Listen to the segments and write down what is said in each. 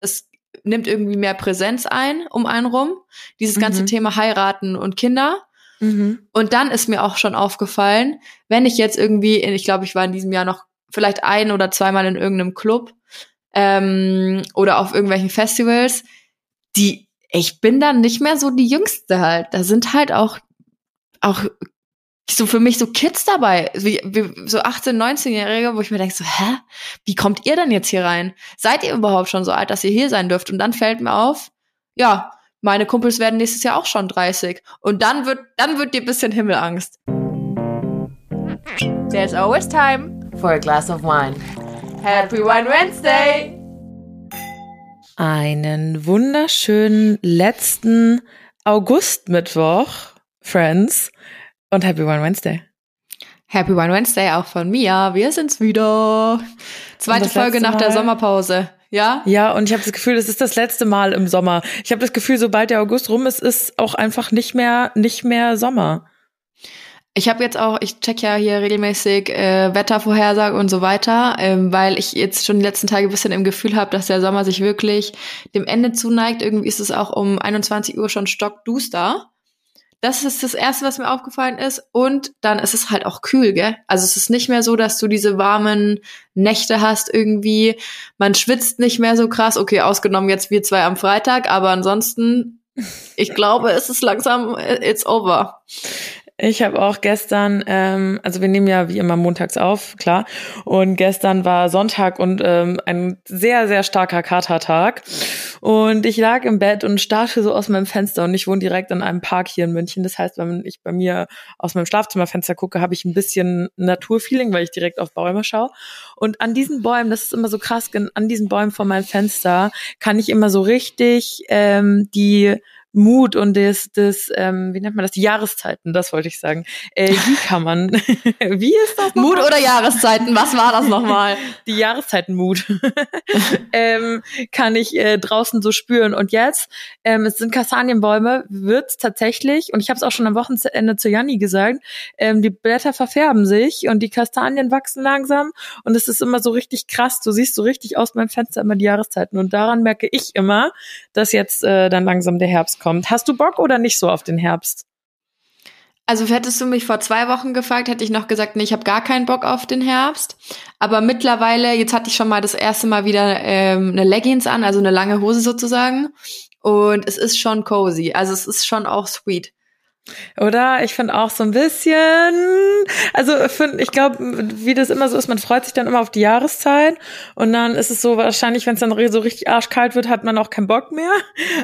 es nimmt irgendwie mehr Präsenz ein um einen rum. Dieses ganze mhm. Thema heiraten und Kinder. Mhm. Und dann ist mir auch schon aufgefallen, wenn ich jetzt irgendwie, ich glaube, ich war in diesem Jahr noch vielleicht ein oder zweimal in irgendeinem Club ähm, oder auf irgendwelchen Festivals, die, ich bin dann nicht mehr so die Jüngste halt. Da sind halt auch, auch so für mich so Kids dabei, wie, wie so 18, 19-Jährige, wo ich mir denke so, hä, wie kommt ihr denn jetzt hier rein? Seid ihr überhaupt schon so alt, dass ihr hier sein dürft? Und dann fällt mir auf, ja, meine Kumpels werden nächstes Jahr auch schon 30. Und dann wird, dann wird dir bisschen Himmelangst. There's always time for a glass of wine. Happy Wine Wednesday! Einen wunderschönen letzten Augustmittwoch, Friends. Und Happy Wine Wednesday. Happy Wine Wednesday auch von mir. Wir sind's wieder. Zweite Folge nach Mal. der Sommerpause. Ja? Ja, und ich habe das Gefühl, das ist das letzte Mal im Sommer. Ich habe das Gefühl, sobald der August rum ist, ist auch einfach nicht mehr nicht mehr Sommer. Ich habe jetzt auch, ich check ja hier regelmäßig äh, Wettervorhersage und so weiter, ähm, weil ich jetzt schon die letzten Tage ein bisschen im Gefühl habe, dass der Sommer sich wirklich dem Ende zuneigt. Irgendwie ist es auch um 21 Uhr schon stockduster. Das ist das Erste, was mir aufgefallen ist. Und dann ist es halt auch kühl, gell? Also es ist nicht mehr so, dass du diese warmen Nächte hast irgendwie. Man schwitzt nicht mehr so krass. Okay, ausgenommen jetzt wir zwei am Freitag, aber ansonsten, ich glaube, es ist langsam, it's over. Ich habe auch gestern, ähm, also wir nehmen ja wie immer montags auf, klar. Und gestern war Sonntag und ähm, ein sehr, sehr starker Katertag. Und ich lag im Bett und starrte so aus meinem Fenster und ich wohne direkt an einem Park hier in München. Das heißt, wenn ich bei mir aus meinem Schlafzimmerfenster gucke, habe ich ein bisschen Naturfeeling, weil ich direkt auf Bäume schaue. Und an diesen Bäumen, das ist immer so krass, an diesen Bäumen vor meinem Fenster kann ich immer so richtig ähm, die Mut und das, das ähm, wie nennt man das, die Jahreszeiten, das wollte ich sagen. Äh, wie kann man, wie ist das? Mut oder Jahreszeiten, was war das nochmal? Die Jahreszeitenmut ähm, kann ich äh, draußen so spüren. Und jetzt, ähm, es sind Kastanienbäume, wird's tatsächlich, und ich habe es auch schon am Wochenende zu Janni gesagt, ähm, die Blätter verfärben sich und die Kastanien wachsen langsam und es ist immer so richtig krass. Du siehst so richtig aus meinem Fenster immer die Jahreszeiten und daran merke ich immer, dass jetzt äh, dann langsam der Herbst kommt. Hast du Bock oder nicht so auf den Herbst? Also hättest du mich vor zwei Wochen gefragt, hätte ich noch gesagt, nee, ich habe gar keinen Bock auf den Herbst. Aber mittlerweile, jetzt hatte ich schon mal das erste Mal wieder ähm, eine Leggings an, also eine lange Hose sozusagen. Und es ist schon cozy. Also es ist schon auch sweet. Oder? Ich finde auch so ein bisschen, also find, ich glaube, wie das immer so ist, man freut sich dann immer auf die Jahreszeit und dann ist es so wahrscheinlich, wenn es dann so richtig arschkalt wird, hat man auch keinen Bock mehr.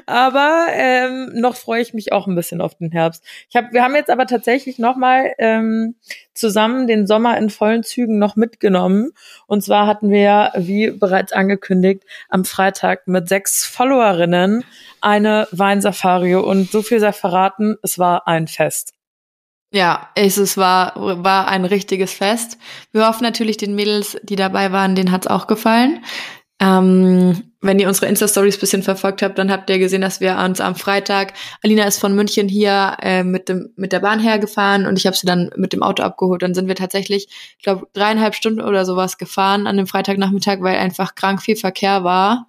Aber ähm, noch freue ich mich auch ein bisschen auf den Herbst. Ich hab, wir haben jetzt aber tatsächlich noch mal ähm, zusammen den Sommer in vollen Zügen noch mitgenommen. Und zwar hatten wir, wie bereits angekündigt, am Freitag mit sechs Followerinnen eine Weinsafari und so viel sei verraten, es war ein Fest. Ja, es, es war, war ein richtiges Fest. Wir hoffen natürlich den Mädels, die dabei waren, denen hat's auch gefallen. Ähm, wenn ihr unsere Insta-Stories bisschen verfolgt habt, dann habt ihr gesehen, dass wir uns am Freitag, Alina ist von München hier äh, mit, dem, mit der Bahn hergefahren und ich habe sie dann mit dem Auto abgeholt. Dann sind wir tatsächlich, ich glaube, dreieinhalb Stunden oder sowas gefahren an dem Freitagnachmittag, weil einfach krank viel Verkehr war.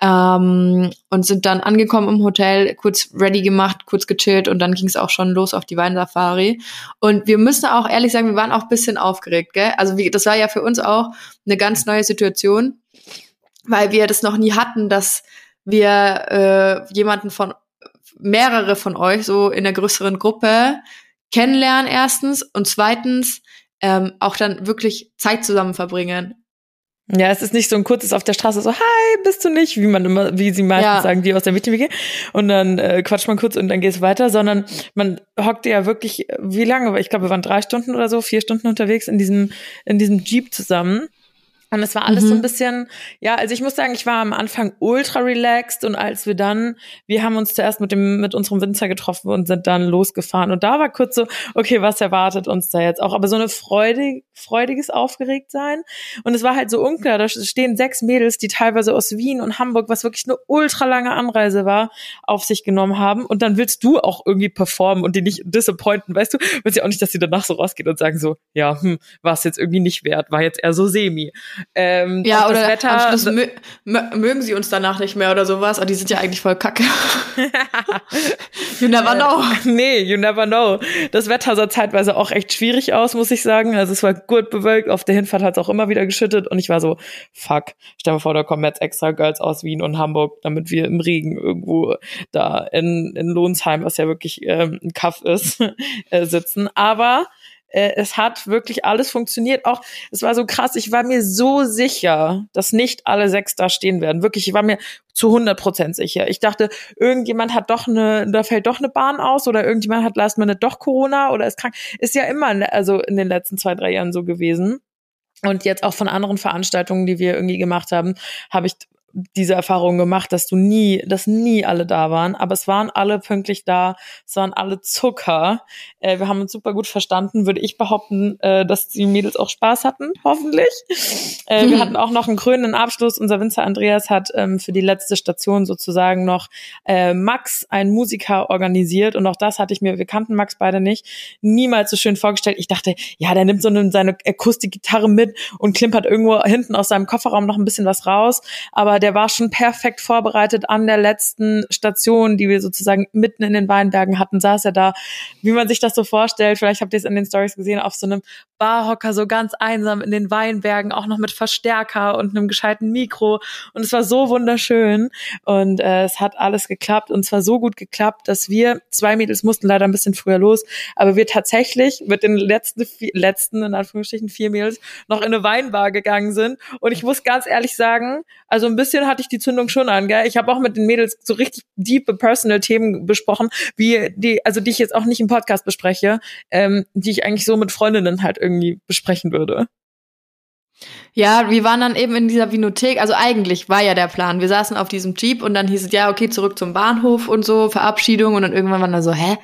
Ähm, und sind dann angekommen im Hotel, kurz ready gemacht, kurz gechillt und dann ging es auch schon los auf die Weinsafari. Und wir müssen auch ehrlich sagen, wir waren auch bisschen aufgeregt, gell? Also wie, das war ja für uns auch eine ganz neue Situation weil wir das noch nie hatten, dass wir äh, jemanden von mehrere von euch so in einer größeren Gruppe kennenlernen erstens und zweitens ähm, auch dann wirklich Zeit zusammen verbringen. Ja, es ist nicht so ein kurzes auf der Straße so, hi, bist du nicht, wie man immer, wie sie meistens ja. sagen, die aus der Mädchenwege. Und dann äh, quatscht man kurz und dann geht's weiter, sondern man hockt ja wirklich, wie lange? Ich glaube, wir waren drei Stunden oder so, vier Stunden unterwegs in diesem, in diesem Jeep zusammen. Und es war alles mhm. so ein mhm. bisschen, ja, also ich muss sagen, ich war am Anfang ultra relaxed und als wir dann, wir haben uns zuerst mit dem, mit unserem Winzer getroffen und sind dann losgefahren und da war kurz so, okay, was erwartet uns da jetzt auch? Aber so eine freudig, freudiges Aufgeregtsein und es war halt so unklar, da stehen sechs Mädels, die teilweise aus Wien und Hamburg, was wirklich eine ultra lange Anreise war, auf sich genommen haben und dann willst du auch irgendwie performen und die nicht disappointen, weißt du? Willst ja auch nicht, dass sie danach so rausgehen und sagen so, ja, hm, war es jetzt irgendwie nicht wert, war jetzt eher so semi. Ähm, ja, oder das Wetter, am Schluss mö mögen sie uns danach nicht mehr oder sowas, aber die sind ja eigentlich voll kacke. you never know. nee, you never know. Das Wetter sah zeitweise auch echt schwierig aus, muss ich sagen. Also es war gut bewölkt, auf der Hinfahrt hat es auch immer wieder geschüttet und ich war so, fuck, stell dir vor, da kommen jetzt extra Girls aus Wien und Hamburg, damit wir im Regen irgendwo da in, in Lohnsheim, was ja wirklich ähm, ein Kaff ist, äh, sitzen. Aber äh, es hat wirklich alles funktioniert. Auch es war so krass. Ich war mir so sicher, dass nicht alle sechs da stehen werden. Wirklich, ich war mir zu 100 Prozent sicher. Ich dachte, irgendjemand hat doch eine, da fällt doch eine Bahn aus oder irgendjemand hat last minute doch Corona oder ist krank. Ist ja immer, also in den letzten zwei, drei Jahren so gewesen. Und jetzt auch von anderen Veranstaltungen, die wir irgendwie gemacht haben, habe ich diese Erfahrung gemacht, dass du nie, dass nie alle da waren, aber es waren alle pünktlich da, es waren alle Zucker. Äh, wir haben uns super gut verstanden, würde ich behaupten, äh, dass die Mädels auch Spaß hatten, hoffentlich. Äh, mhm. Wir hatten auch noch einen krönenden Abschluss. Unser Winzer Andreas hat ähm, für die letzte Station sozusagen noch äh, Max, einen Musiker, organisiert und auch das hatte ich mir, wir kannten Max beide nicht, niemals so schön vorgestellt. Ich dachte, ja, der nimmt so eine, seine Akustikgitarre mit und klimpert irgendwo hinten aus seinem Kofferraum noch ein bisschen was raus, aber der war schon perfekt vorbereitet an der letzten Station, die wir sozusagen mitten in den Weinbergen hatten, saß er da, wie man sich das so vorstellt, vielleicht habt ihr es in den Stories gesehen, auf so einem Barhocker, so ganz einsam in den Weinbergen, auch noch mit Verstärker und einem gescheiten Mikro. Und es war so wunderschön. Und äh, es hat alles geklappt. Und zwar so gut geklappt, dass wir, zwei Mädels mussten leider ein bisschen früher los, aber wir tatsächlich mit den letzten, letzten, in Anführungsstrichen, vier Mädels noch in eine Weinbar gegangen sind. Und ich muss ganz ehrlich sagen, also ein bisschen bisschen hatte ich die Zündung schon an, gell? Ich habe auch mit den Mädels so richtig deep personal Themen besprochen, wie die, also die ich jetzt auch nicht im Podcast bespreche, ähm, die ich eigentlich so mit Freundinnen halt irgendwie besprechen würde. Ja, wir waren dann eben in dieser Vinothek, also eigentlich war ja der Plan. Wir saßen auf diesem Jeep und dann hieß es, ja, okay, zurück zum Bahnhof und so, Verabschiedung und dann irgendwann waren da so, hä,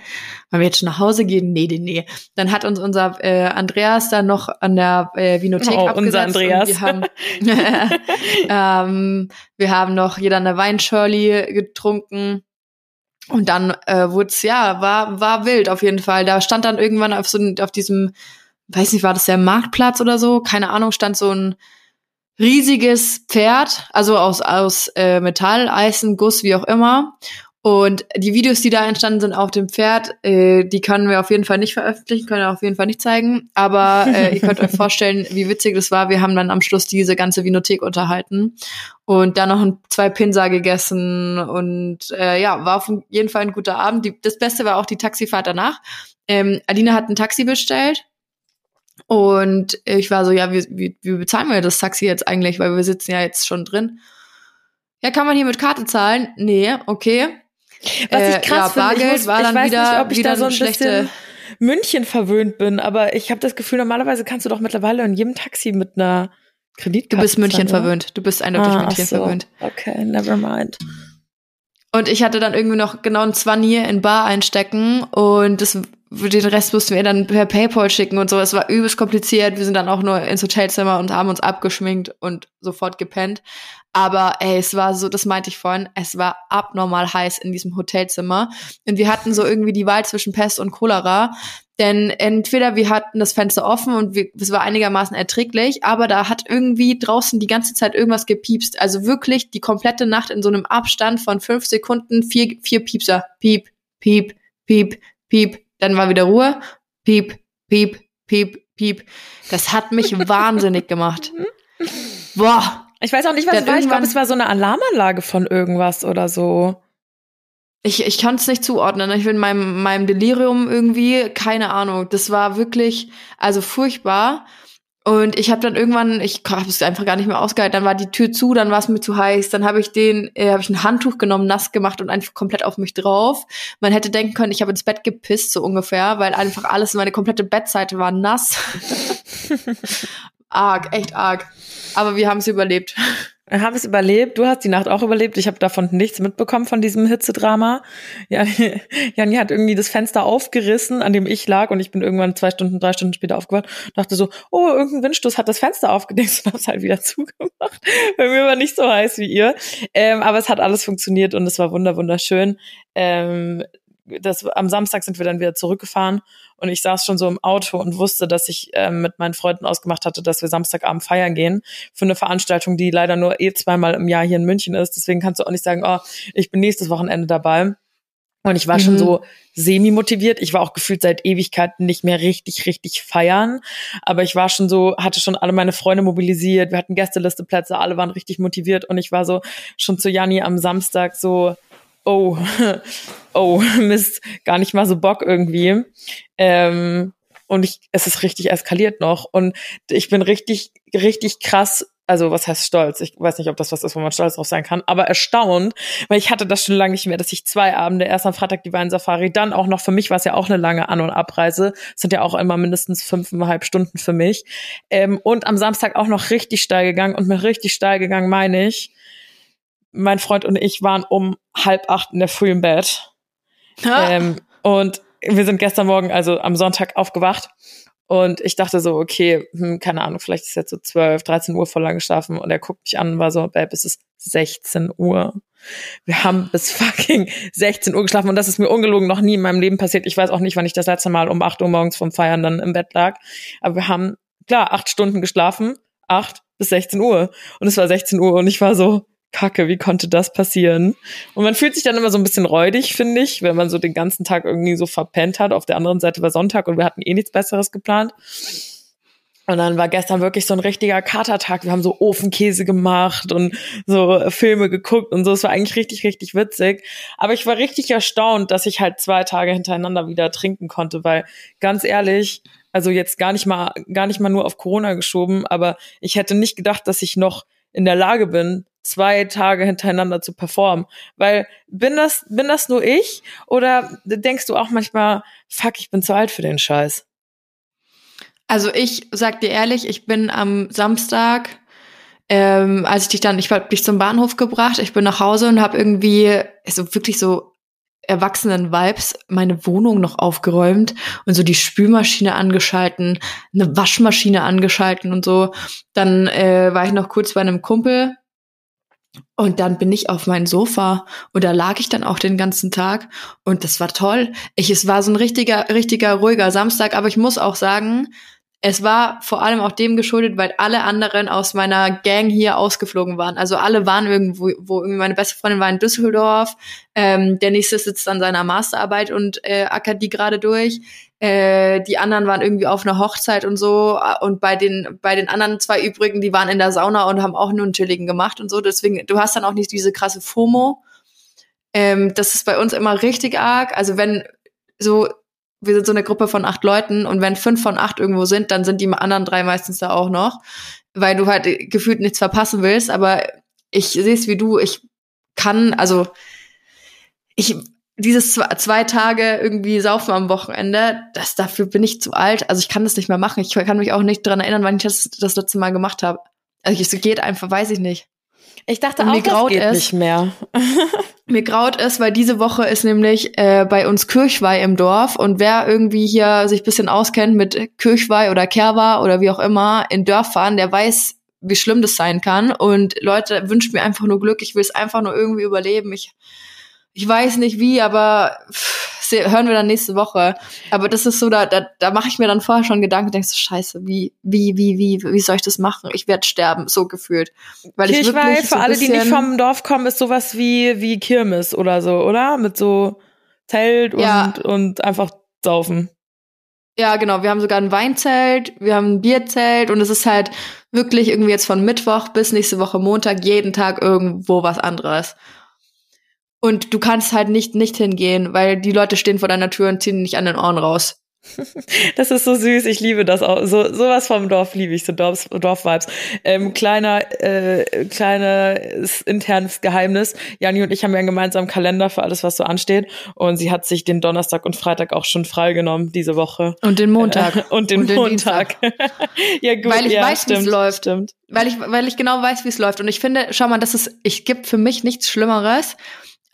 wollen wir jetzt schon nach Hause gehen? Nee, nee, nee. Dann hat uns unser äh, Andreas dann noch an der äh, Vinothek oh, abgesetzt. Unser Andreas. wir haben, ähm, wir haben noch jeder eine Weinschörli getrunken. Und dann äh, wurde es, ja, war, war wild auf jeden Fall. Da stand dann irgendwann auf so auf diesem weiß nicht, war das der Marktplatz oder so? Keine Ahnung, stand so ein riesiges Pferd, also aus, aus äh, Metall, Eisen, Guss, wie auch immer. Und die Videos, die da entstanden sind auf dem Pferd, äh, die können wir auf jeden Fall nicht veröffentlichen, können wir auf jeden Fall nicht zeigen. Aber äh, ihr könnt euch vorstellen, wie witzig das war. Wir haben dann am Schluss diese ganze Vinothek unterhalten und dann noch ein, zwei Pinsa gegessen. Und äh, ja, war auf jeden Fall ein guter Abend. Die, das Beste war auch die Taxifahrt danach. Ähm, Alina hat ein Taxi bestellt und ich war so, ja, wie, wie, wie bezahlen wir das Taxi jetzt eigentlich, weil wir sitzen ja jetzt schon drin. Ja, kann man hier mit Karte zahlen? Nee, okay. Was ich äh, krass ja, finde, Bargeld muss, war dann weiß wieder, nicht, ob ich da so ein bisschen München verwöhnt bin, aber ich habe das Gefühl, normalerweise kannst du doch mittlerweile in jedem Taxi mit einer Kreditkarte Du bist München zahlen, verwöhnt. Du bist eindeutig ah, München so. verwöhnt. Okay, never mind. Und ich hatte dann irgendwie noch genau ein Zwanni in Bar einstecken und das den Rest mussten wir dann per PayPal schicken und so. Es war übelst kompliziert. Wir sind dann auch nur ins Hotelzimmer und haben uns abgeschminkt und sofort gepennt. Aber ey, es war so, das meinte ich vorhin, es war abnormal heiß in diesem Hotelzimmer. Und wir hatten so irgendwie die Wahl zwischen Pest und Cholera. Denn entweder wir hatten das Fenster offen und wir, es war einigermaßen erträglich, aber da hat irgendwie draußen die ganze Zeit irgendwas gepiepst. Also wirklich die komplette Nacht in so einem Abstand von fünf Sekunden, vier, vier Piepser. Piep, piep, piep, piep, dann war wieder Ruhe. Piep, piep, piep, piep. Das hat mich wahnsinnig gemacht. Boah. Ich weiß auch nicht, was es war. Ich glaube, es war so eine Alarmanlage von irgendwas oder so. Ich, ich kann es nicht zuordnen. Ich bin in meinem, meinem Delirium irgendwie, keine Ahnung. Das war wirklich, also furchtbar. Und ich habe dann irgendwann, ich habe es einfach gar nicht mehr ausgehalten. Dann war die Tür zu, dann war es mir zu heiß. Dann habe ich den, äh, habe ich ein Handtuch genommen, nass gemacht und einfach komplett auf mich drauf. Man hätte denken können, ich habe ins Bett gepisst so ungefähr, weil einfach alles, meine komplette Bettseite war nass. arg, echt arg. Aber wir haben es überlebt. Ich habe es überlebt. Du hast die Nacht auch überlebt. Ich habe davon nichts mitbekommen von diesem Hitzedrama. Ja, Janni hat irgendwie das Fenster aufgerissen, an dem ich lag, und ich bin irgendwann zwei Stunden, drei Stunden später aufgewacht. Dachte so, oh, irgendein Windstoß hat das Fenster aufgedeckt und hab's halt wieder zugemacht. Bei mir war nicht so heiß wie ihr. Ähm, aber es hat alles funktioniert und es war wunder wunderschön. Ähm, das, am Samstag sind wir dann wieder zurückgefahren und ich saß schon so im Auto und wusste, dass ich ähm, mit meinen Freunden ausgemacht hatte, dass wir Samstagabend feiern gehen für eine Veranstaltung, die leider nur eh zweimal im Jahr hier in München ist. Deswegen kannst du auch nicht sagen, oh, ich bin nächstes Wochenende dabei. Und ich war mhm. schon so semi-motiviert. Ich war auch gefühlt seit Ewigkeiten nicht mehr richtig, richtig feiern. Aber ich war schon so, hatte schon alle meine Freunde mobilisiert. Wir hatten Gästelisteplätze, alle waren richtig motiviert. Und ich war so schon zu Janni am Samstag so, oh, oh, Mist, gar nicht mal so Bock irgendwie. Ähm, und ich, es ist richtig eskaliert noch. Und ich bin richtig, richtig krass also was heißt stolz? Ich weiß nicht, ob das was ist, wo man stolz drauf sein kann, aber erstaunt, weil ich hatte das schon lange nicht mehr, dass ich zwei Abende, erst am Freitag die Weinsafari, dann auch noch, für mich war es ja auch eine lange An- und Abreise, sind ja auch immer mindestens fünfeinhalb Stunden für mich, ähm, und am Samstag auch noch richtig steil gegangen und mit richtig steil gegangen meine ich, mein Freund und ich waren um halb acht in der Früh im Bett ähm, und wir sind gestern Morgen, also am Sonntag aufgewacht und ich dachte so, okay, hm, keine Ahnung, vielleicht ist jetzt so 12, 13 Uhr voll lang geschlafen. Und er guckt mich an und war so, Babe, es ist 16 Uhr. Wir haben bis fucking 16 Uhr geschlafen und das ist mir ungelogen noch nie in meinem Leben passiert. Ich weiß auch nicht, wann ich das letzte Mal um 8 Uhr morgens vom Feiern dann im Bett lag. Aber wir haben, klar, acht Stunden geschlafen, acht bis 16 Uhr. Und es war 16 Uhr und ich war so, Kacke, wie konnte das passieren? Und man fühlt sich dann immer so ein bisschen räudig, finde ich, wenn man so den ganzen Tag irgendwie so verpennt hat. Auf der anderen Seite war Sonntag und wir hatten eh nichts Besseres geplant. Und dann war gestern wirklich so ein richtiger Katertag. Wir haben so Ofenkäse gemacht und so Filme geguckt und so. Es war eigentlich richtig, richtig witzig. Aber ich war richtig erstaunt, dass ich halt zwei Tage hintereinander wieder trinken konnte, weil ganz ehrlich, also jetzt gar nicht mal, gar nicht mal nur auf Corona geschoben, aber ich hätte nicht gedacht, dass ich noch in der Lage bin, zwei Tage hintereinander zu performen. Weil bin das, bin das nur ich? Oder denkst du auch manchmal, fuck, ich bin zu alt für den Scheiß? Also ich sag dir ehrlich, ich bin am Samstag, ähm, als ich dich dann, ich hab dich zum Bahnhof gebracht, ich bin nach Hause und habe irgendwie so wirklich so erwachsenen Vibes meine Wohnung noch aufgeräumt und so die Spülmaschine angeschalten, eine Waschmaschine angeschalten und so. Dann äh, war ich noch kurz bei einem Kumpel und dann bin ich auf mein Sofa und da lag ich dann auch den ganzen Tag und das war toll. Ich, es war so ein richtiger, richtiger ruhiger Samstag, aber ich muss auch sagen, es war vor allem auch dem geschuldet, weil alle anderen aus meiner Gang hier ausgeflogen waren. Also alle waren irgendwo, wo irgendwie meine beste Freundin war in Düsseldorf, ähm, der nächste sitzt an seiner Masterarbeit und äh, ackert die gerade durch. Äh, die anderen waren irgendwie auf einer Hochzeit und so. Und bei den, bei den anderen zwei übrigen, die waren in der Sauna und haben auch nur einen Chilligen gemacht und so. Deswegen, du hast dann auch nicht diese krasse FOMO. Ähm, das ist bei uns immer richtig arg. Also wenn so wir sind so eine Gruppe von acht Leuten und wenn fünf von acht irgendwo sind, dann sind die anderen drei meistens da auch noch, weil du halt gefühlt nichts verpassen willst. Aber ich sehe es wie du, ich kann, also ich dieses zwei, Tage irgendwie saufen am Wochenende, das dafür bin ich zu alt. Also ich kann das nicht mehr machen. Ich kann mich auch nicht dran erinnern, wann ich das das letzte Mal gemacht habe. Also es geht einfach, weiß ich nicht. Ich dachte und auch, mir graut das geht es, nicht mehr. mir graut es, weil diese Woche ist nämlich äh, bei uns Kirchweih im Dorf und wer irgendwie hier sich bisschen auskennt mit Kirchweih oder Kerwa oder wie auch immer in Dörfern, der weiß, wie schlimm das sein kann. Und Leute, wünscht mir einfach nur Glück. Ich will es einfach nur irgendwie überleben. Ich ich weiß nicht wie, aber pff, hören wir dann nächste Woche. Aber das ist so, da, da, da mache ich mir dann vorher schon Gedanken, denkst du, scheiße, wie, wie, wie, wie, wie soll ich das machen? Ich werde sterben, so gefühlt. Weil ich wirklich für so alle, die nicht vom Dorf kommen, ist sowas wie, wie Kirmes oder so, oder? Mit so Zelt und, ja. und einfach saufen. Ja, genau. Wir haben sogar ein Weinzelt, wir haben ein Bierzelt und es ist halt wirklich irgendwie jetzt von Mittwoch bis nächste Woche Montag jeden Tag irgendwo was anderes. Und du kannst halt nicht nicht hingehen, weil die Leute stehen vor deiner Tür und ziehen dich an den Ohren raus. Das ist so süß, ich liebe das auch. So sowas vom Dorf liebe ich, so Dorf, Dorf-Vibes. Ähm, kleiner, äh, kleines internes Geheimnis. Jani und ich haben ja einen gemeinsamen Kalender für alles, was so ansteht. Und sie hat sich den Donnerstag und Freitag auch schon freigenommen diese Woche. Und den Montag. Äh, und den, und den Montag. ja, gut. Weil ich ja, weiß, wie es läuft. Stimmt. Weil ich, weil ich genau weiß, wie es läuft. Und ich finde, schau mal, das ist, ich gibt für mich nichts Schlimmeres,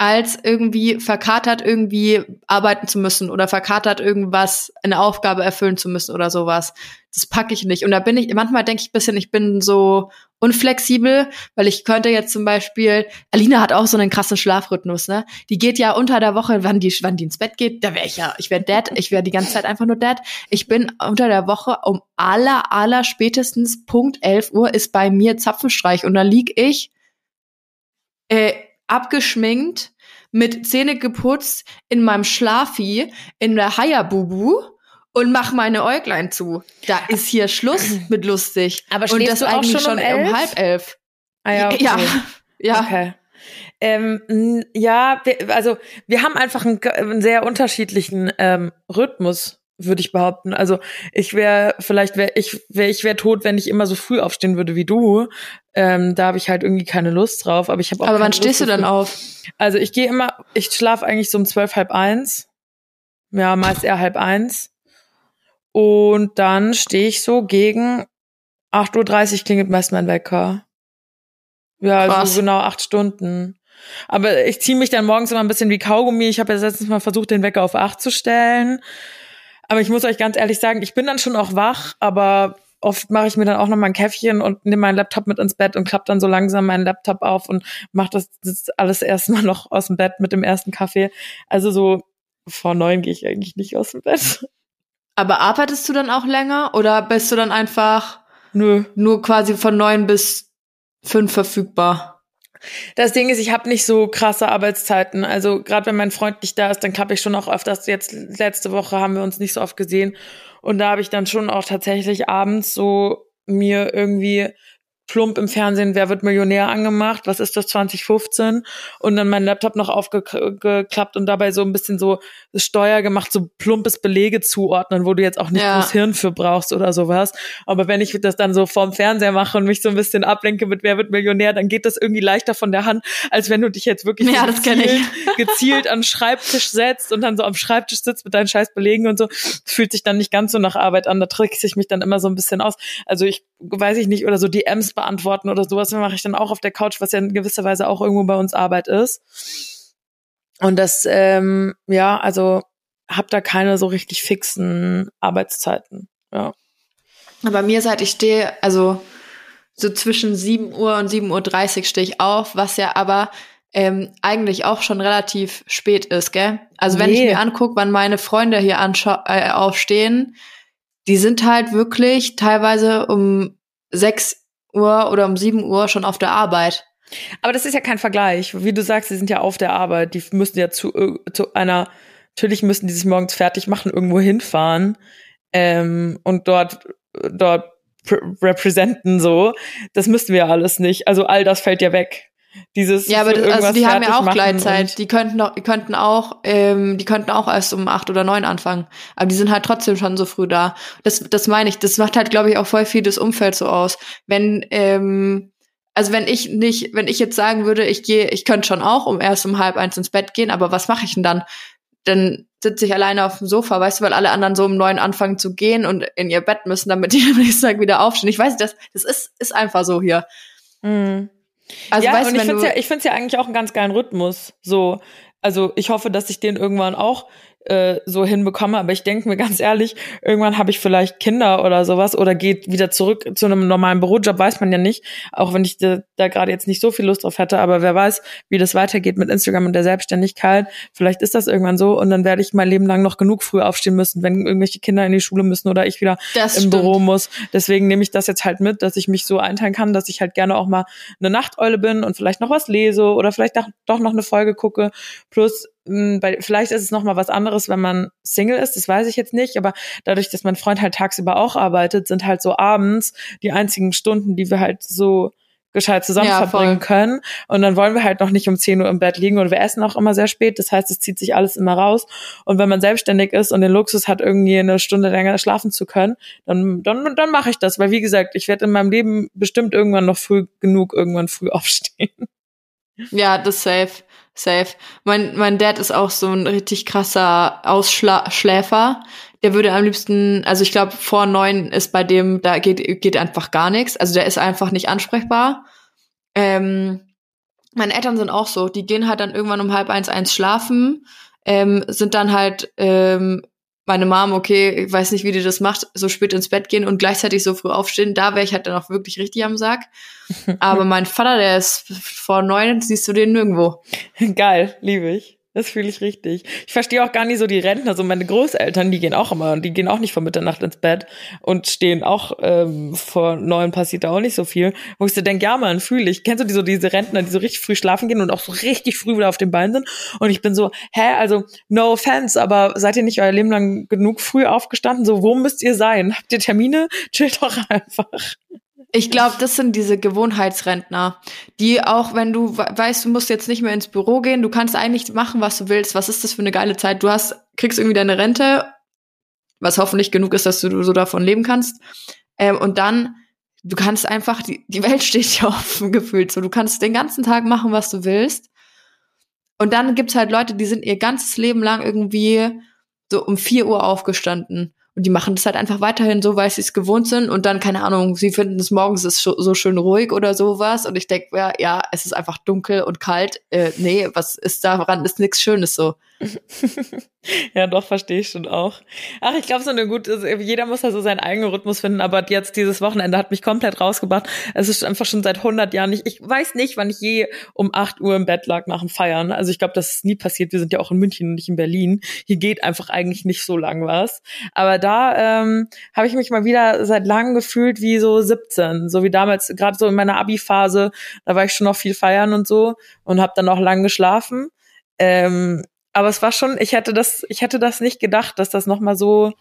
als irgendwie verkatert irgendwie arbeiten zu müssen oder verkatert irgendwas, eine Aufgabe erfüllen zu müssen oder sowas. Das packe ich nicht. Und da bin ich, manchmal denke ich bisschen, ich bin so unflexibel, weil ich könnte jetzt zum Beispiel, Alina hat auch so einen krassen Schlafrhythmus, ne? Die geht ja unter der Woche, wann die, wann die ins Bett geht, da wäre ich ja, ich wäre dead, ich wäre die ganze Zeit einfach nur dead. Ich bin unter der Woche um aller, aller spätestens Punkt 11 Uhr ist bei mir Zapfenstreich und da lieg ich äh, abgeschminkt, mit Zähne geputzt, in meinem Schlafi, in der Hayabubu und mach meine Äuglein zu. Da ist hier Schluss mit lustig. Aber und das du auch eigentlich schon um elf? um halb elf. Ah ja, okay. Ja, ja. Okay. Ähm, ja, wir, also wir haben einfach einen, einen sehr unterschiedlichen ähm, Rhythmus, würde ich behaupten. Also ich wäre, vielleicht wäre ich, wär, ich wäre tot, wenn ich immer so früh aufstehen würde wie du. Ähm, da habe ich halt irgendwie keine Lust drauf. Aber ich habe auch Aber wann Lust stehst du dann auf? Also ich gehe immer, ich schlafe eigentlich so um zwölf, halb eins. Ja, meist eher halb eins. Und dann stehe ich so gegen 8.30 Uhr klingelt meist mein Wecker. Ja, Krass. also genau acht Stunden. Aber ich ziehe mich dann morgens immer ein bisschen wie Kaugummi. Ich habe ja letztens mal versucht, den Wecker auf acht zu stellen. Aber ich muss euch ganz ehrlich sagen, ich bin dann schon auch wach, aber oft mache ich mir dann auch noch mal ein Käffchen und nehme meinen Laptop mit ins Bett und klappe dann so langsam meinen Laptop auf und mache das, das alles erstmal noch aus dem Bett mit dem ersten Kaffee. Also so vor neun gehe ich eigentlich nicht aus dem Bett. Aber arbeitest du dann auch länger oder bist du dann einfach Nö. nur quasi von neun bis fünf verfügbar? Das Ding ist, ich habe nicht so krasse Arbeitszeiten. Also gerade wenn mein Freund nicht da ist, dann klappe ich schon auch öfters. Jetzt letzte Woche haben wir uns nicht so oft gesehen und da habe ich dann schon auch tatsächlich abends so mir irgendwie plump im Fernsehen Wer wird Millionär angemacht, was ist das 2015 und dann mein Laptop noch aufgeklappt und dabei so ein bisschen so Steuer gemacht, so plumpes Belege zuordnen, wo du jetzt auch nicht Ja. groß Hirn für brauchst oder sowas. Aber wenn ich das dann so vorm Fernseher mache und mich so ein bisschen ablenke mit Wer wird Millionär, dann geht das irgendwie leichter von der Hand, als wenn du dich jetzt wirklich Ja, gezielt, gezielt an den Schreibtisch setzt und dann so am Schreibtisch sitzt mit deinen scheiß Belegen und so. Das fühlt sich dann nicht ganz so nach Arbeit an. Da trickse ich mich dann immer so ein bisschen aus. Also ich weiß ich nicht, oder so DMs beantworten oder sowas mache ich dann auch auf der Couch, was ja in gewisser Weise auch irgendwo bei uns Arbeit ist. Und das, ähm, ja, also hab da keine so richtig fixen Arbeitszeiten. Ja. Aber mir seit ich stehe, also so zwischen 7 Uhr und 7.30 Uhr stehe ich auf, was ja aber ähm, eigentlich auch schon relativ spät ist, gell? Also wenn ich mir angucke, wann meine Freunde hier äh, aufstehen, die sind halt wirklich teilweise um 6 Uhr oder um 7 Uhr schon auf der Arbeit. Aber das ist ja kein Vergleich. Wie du sagst, sie sind ja auf der Arbeit. Die müssen ja zu, zu einer, natürlich müssen die sich morgens fertig machen, irgendwo hinfahren ähm, und dort, dort pr- representen so. Das müssten wir alles nicht. Also all das fällt ja weg. Dieses Ja, aber also die haben ja auch Gleitzeit. Die könnten doch, die könnten auch, ähm, die könnten auch erst um acht oder neun anfangen. Aber die sind halt trotzdem schon so früh da. Das, das meine ich. Das macht halt, glaube ich, auch voll viel das Umfeld so aus. Wenn, ähm, also wenn ich nicht, wenn ich jetzt sagen würde, ich gehe, ich könnte schon auch um erst um halb eins ins Bett gehen, aber was mache ich denn dann? Dann sitze ich alleine auf dem Sofa, weißt du, weil alle anderen so um neun anfangen zu gehen und in ihr Bett müssen, damit die am nächsten Tag wieder aufstehen. Ich weiß, das, das ist, ist einfach so hier. Mhm. Also ja, weißt und ich finde du, ja, ich find's ja eigentlich auch einen ganz geilen Rhythmus. So, also ich hoffe, dass ich den irgendwann auch äh, so hinbekomme, aber ich denke mir ganz ehrlich, irgendwann habe ich vielleicht Kinder oder sowas oder geht wieder zurück zu einem normalen Bürojob, weiß man ja nicht, auch wenn ich da, da gerade jetzt nicht so viel Lust drauf hätte, aber wer weiß, wie das weitergeht mit Instagram und der Selbstständigkeit. Vielleicht ist das irgendwann so und dann werde ich mein Leben lang noch genug früh aufstehen müssen, wenn irgendwelche Kinder in die Schule müssen oder ich wieder das im stimmt. Büro muss. Deswegen nehme ich das jetzt halt mit, dass ich mich so einteilen kann, dass ich halt gerne auch mal eine Nachteule bin und vielleicht noch was lese oder vielleicht doch- noch eine Folge gucke. Plus, bei, vielleicht ist es noch mal was anderes, wenn man Single ist, das weiß ich jetzt nicht, aber dadurch, dass mein Freund halt tagsüber auch arbeitet, sind halt so abends die einzigen Stunden, die wir halt so gescheit zusammen Ja, verbringen voll. können. Und dann wollen wir halt noch nicht um 10 Uhr im Bett liegen und wir essen auch immer sehr spät. Das heißt, es zieht sich alles immer raus. Und wenn man selbstständig ist und den Luxus hat, irgendwie eine Stunde länger schlafen zu können, dann, dann, dann mache ich das. Weil wie gesagt, ich werde in meinem Leben bestimmt irgendwann noch früh genug irgendwann früh aufstehen. Ja, das safe. Safe. Mein, mein Dad ist auch so ein richtig krasser Ausschläfer. Der würde am liebsten, also ich glaube, vor neun ist bei dem, da geht, geht einfach gar nichts. Also der ist einfach nicht ansprechbar. Ähm, meine Eltern sind auch so. Die gehen halt dann irgendwann um halb eins, eins schlafen, ähm, sind dann halt ähm, meine Mom, okay, ich weiß nicht, wie die das macht, so spät ins Bett gehen und gleichzeitig so früh aufstehen, da wäre ich halt dann auch wirklich richtig am Sack. Aber mein Vater, der ist vor neun, siehst du den nirgendwo. Geil, liebe ich. Das fühle ich richtig. Ich verstehe auch gar nicht so die Rentner. So meine Großeltern, die gehen auch immer, die gehen auch nicht vor Mitternacht ins Bett und stehen auch ähm, vor neun passiert da auch nicht so viel. Wo ich so denke, ja man, fühle ich. Kennst du die so diese Rentner, die so richtig früh schlafen gehen und auch so richtig früh wieder auf den Beinen sind? Und ich bin so, hä, also no offense, aber seid ihr nicht euer Leben lang genug früh aufgestanden? So, wo müsst ihr sein? Habt ihr Termine? Chillt doch einfach. Ich glaube, das sind diese Gewohnheitsrentner, die auch, wenn du weißt, du musst jetzt nicht mehr ins Büro gehen, du kannst eigentlich machen, was du willst. Was ist das für eine geile Zeit? Du hast, kriegst irgendwie deine Rente, was hoffentlich genug ist, dass du so davon leben kannst. Ähm, und dann, du kannst einfach, die, die Welt steht dir offen gefühlt. So, du kannst den ganzen Tag machen, was du willst. Und dann gibt's halt Leute, die sind ihr ganzes Leben lang irgendwie so um vier Uhr aufgestanden die machen das halt einfach weiterhin so, weil sie es gewohnt sind. Und dann, keine Ahnung, sie finden es morgens ist so schön ruhig oder sowas. Und ich denke, ja, ja, es ist einfach dunkel und kalt. Äh, nee, was ist daran? Ist nichts Schönes so. ja, doch, verstehe ich schon auch. Ach, ich glaube, so eine gute, also jeder muss da so seinen eigenen Rhythmus finden, aber jetzt dieses Wochenende hat mich komplett rausgebracht. Es ist einfach schon seit 100 Jahren nicht, ich weiß nicht, wann ich je um 8 Uhr im Bett lag nach dem Feiern. Also ich glaube, das ist nie passiert. Wir sind ja auch in München und nicht in Berlin. Hier geht einfach eigentlich nicht so lang was. Aber da ähm, habe ich mich mal wieder seit langem gefühlt wie so 17, so wie damals, gerade so in meiner Abi-Phase, da war ich schon noch viel feiern und so und habe dann auch lang geschlafen. Ähm, aber es war schon, ich hätte das, ich hätte das nicht gedacht, dass das nochmal so.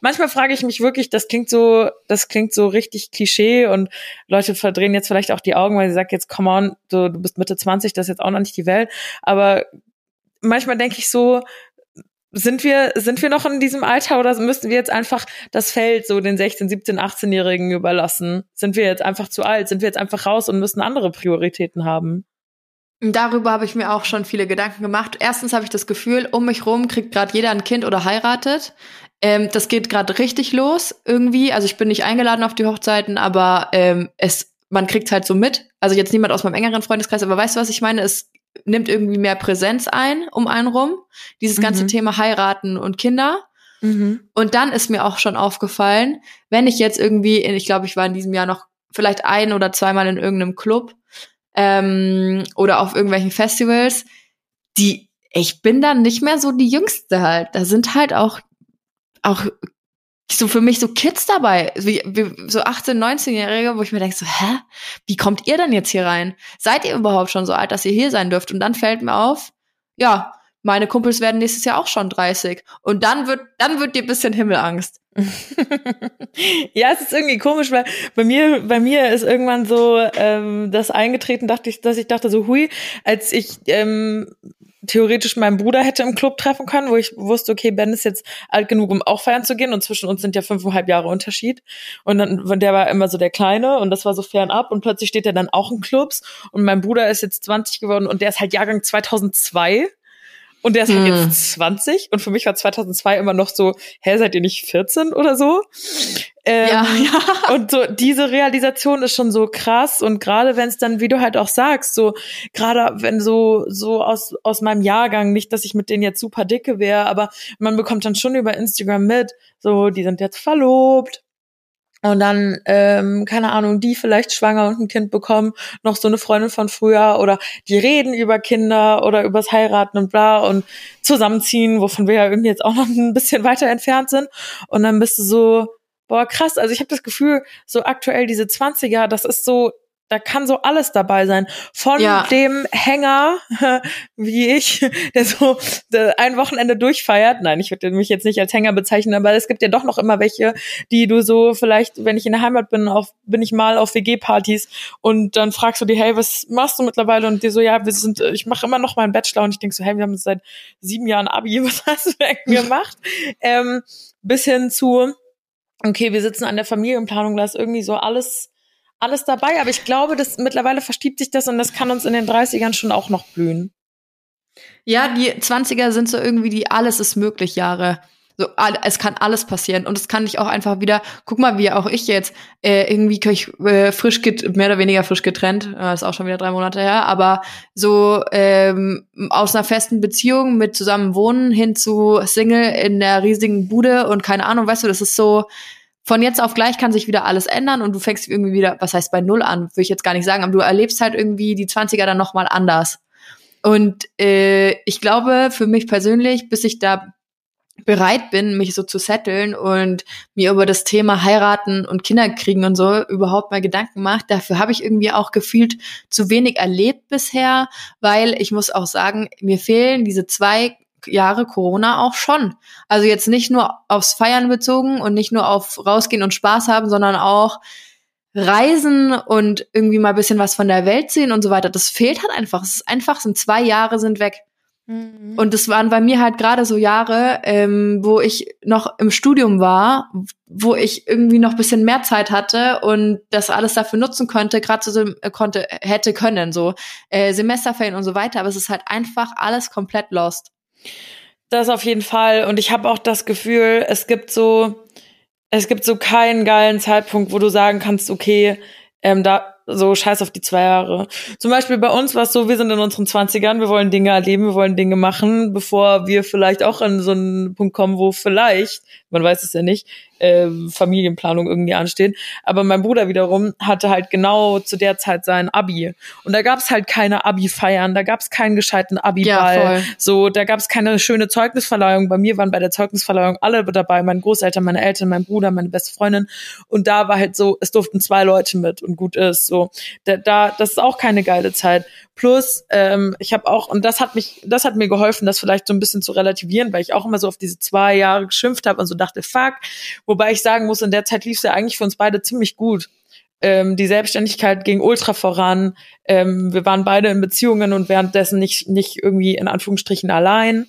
Manchmal frage ich mich wirklich, das klingt so, das klingt so richtig Klischee und Leute verdrehen jetzt vielleicht auch die Augen, weil sie sagen jetzt, come on, du, du bist Mitte 20, das ist jetzt auch noch nicht die Welt. Aber manchmal denke ich so, sind wir, sind wir noch in diesem Alter oder müssen wir jetzt einfach das Feld so den 16, 17, 18-Jährigen überlassen? Sind wir jetzt einfach zu alt? Sind wir jetzt einfach raus und müssen andere Prioritäten haben? Darüber habe ich mir auch schon viele Gedanken gemacht. Erstens habe ich das Gefühl, um mich rum kriegt gerade jeder ein Kind oder heiratet. Ähm, das geht gerade richtig los irgendwie. Also ich bin nicht eingeladen auf die Hochzeiten, aber ähm, es, man kriegt halt so mit. Also jetzt niemand aus meinem engeren Freundeskreis, aber weißt du, was ich meine? Es nimmt irgendwie mehr Präsenz ein um einen rum. Dieses ganze mhm. Thema heiraten und Kinder. Mhm. Und dann ist mir auch schon aufgefallen, wenn ich jetzt irgendwie, ich glaube, ich war in diesem Jahr noch vielleicht ein oder zweimal in irgendeinem Club ähm, oder auf irgendwelchen Festivals, die, ich bin dann nicht mehr so die Jüngste halt. Da sind halt auch, auch so für mich so Kids dabei, wie, wie, so 18, 19-Jährige, wo ich mir denke so, hä, wie kommt ihr denn jetzt hier rein? Seid ihr überhaupt schon so alt, dass ihr hier sein dürft? Und dann fällt mir auf, ja, meine Kumpels werden nächstes Jahr auch schon 30. Und dann wird, dann wird dir ein bisschen Himmelangst. ja, es ist irgendwie komisch, weil bei mir, bei mir ist irgendwann so ähm, das eingetreten, dachte ich, dass ich dachte so, hui, als ich ähm, theoretisch meinen Bruder hätte im Club treffen können, wo ich wusste, okay, Ben ist jetzt alt genug, um auch feiern zu gehen und zwischen uns sind ja fünfeinhalb Jahre Unterschied und dann, der war immer so der Kleine und das war so fernab und plötzlich steht er dann auch in Clubs und mein Bruder ist jetzt 20 geworden und der ist halt Jahrgang 2002 und der ist halt hm. jetzt 20 und für mich war 2002 immer noch so, hä, seid ihr nicht 14 oder so? Ähm, ja, ja. Und so diese Realisation ist schon so krass und gerade wenn es dann, wie du halt auch sagst, so gerade wenn so so aus aus meinem Jahrgang, nicht, dass ich mit denen jetzt super dicke wäre, aber man bekommt dann schon über Instagram mit, so die sind jetzt verlobt und dann, ähm, keine Ahnung, die vielleicht schwanger und ein Kind bekommen, noch so eine Freundin von früher oder die reden über Kinder oder übers Heiraten und bla und zusammenziehen, wovon wir ja irgendwie jetzt auch noch ein bisschen weiter entfernt sind. Und dann bist du so, boah, krass. Also ich habe das Gefühl, so aktuell diese 20er, das ist so da kann so alles dabei sein. Von ja. dem Hänger, wie ich, der so ein Wochenende durchfeiert. Nein, ich würde mich jetzt nicht als Hänger bezeichnen, aber es gibt ja doch noch immer welche, die du so vielleicht, wenn ich in der Heimat bin, auf, bin ich mal auf WG-Partys und dann fragst du die, hey, was machst du mittlerweile? Und die so, ja, wir sind, ich mache immer noch meinen Bachelor und ich denk so, hey, wir haben seit sieben Jahren Abi, was hast du denn gemacht? ähm, bis hin zu, okay, wir sitzen an der Familienplanung, da ist irgendwie so alles alles dabei, aber ich glaube, dass mittlerweile verstiebt sich das und das kann uns in den 30ern schon auch noch blühen. Ja, die 20er sind so irgendwie die alles ist möglich Jahre. So, es kann alles passieren und es kann dich auch einfach wieder, guck mal, wie auch ich jetzt, äh, irgendwie ich, äh, frisch, mehr oder weniger frisch getrennt, äh, ist auch schon wieder drei Monate her, aber so ähm, aus einer festen Beziehung mit zusammen wohnen hin zu Single in der riesigen Bude und keine Ahnung, weißt du, das ist so, von jetzt auf gleich kann sich wieder alles ändern und du fängst irgendwie wieder, was heißt bei Null an, würde ich jetzt gar nicht sagen, aber du erlebst halt irgendwie die 20er dann nochmal anders. Und äh, ich glaube, für mich persönlich, bis ich da bereit bin, mich so zu setteln und mir über das Thema heiraten und Kinder kriegen und so überhaupt mal Gedanken macht. Dafür habe ich irgendwie auch gefühlt zu wenig erlebt bisher, weil ich muss auch sagen, mir fehlen diese zwei Jahre Corona auch schon. Also jetzt nicht nur aufs Feiern bezogen und nicht nur auf rausgehen und Spaß haben, sondern auch Reisen und irgendwie mal ein bisschen was von der Welt sehen und so weiter. Das fehlt halt einfach. Es ist einfach, sind zwei Jahre sind weg. Mhm. Und das waren bei mir halt gerade so Jahre, ähm, wo ich noch im Studium war, wo ich irgendwie noch bisschen mehr Zeit hatte und das alles dafür nutzen konnte, gerade so äh, konnte, hätte können, so äh, Semesterferien und so weiter. Aber es ist halt einfach alles komplett lost. Das auf jeden Fall. Und ich habe auch das Gefühl, es gibt so, es gibt so keinen geilen Zeitpunkt, wo du sagen kannst, okay, ähm, da so scheiß auf die zwei Jahre. Zum Beispiel bei uns war es so, wir sind in unseren Zwanzigern, wir wollen Dinge erleben, wir wollen Dinge machen, bevor wir vielleicht auch an so einen Punkt kommen, wo vielleicht, man weiß es ja nicht, äh, Familienplanung irgendwie anstehen. Aber mein Bruder wiederum hatte halt genau zu der Zeit sein Abi. Und da gab es halt keine Abi-Feiern, da gab es keinen gescheiten Abi-Ball. Ja, so, da gab es keine schöne Zeugnisverleihung. Bei mir waren bei der Zeugnisverleihung alle dabei, meine Großeltern, meine Eltern, mein Bruder, meine beste Freundin. Und da war halt so, es durften zwei Leute mit und gut ist. So, da, da das ist auch keine geile Zeit. Plus, ähm, ich habe auch, und das hat mich, das hat mir geholfen, das vielleicht so ein bisschen zu relativieren, weil ich auch immer so auf diese zwei Jahre geschimpft habe und so dachte, fuck. Wobei ich sagen muss, in der Zeit lief es ja eigentlich für uns beide ziemlich gut. Ähm, die Selbstständigkeit ging ultra voran. Ähm, wir waren beide in Beziehungen und währenddessen nicht, nicht irgendwie in Anführungsstrichen allein.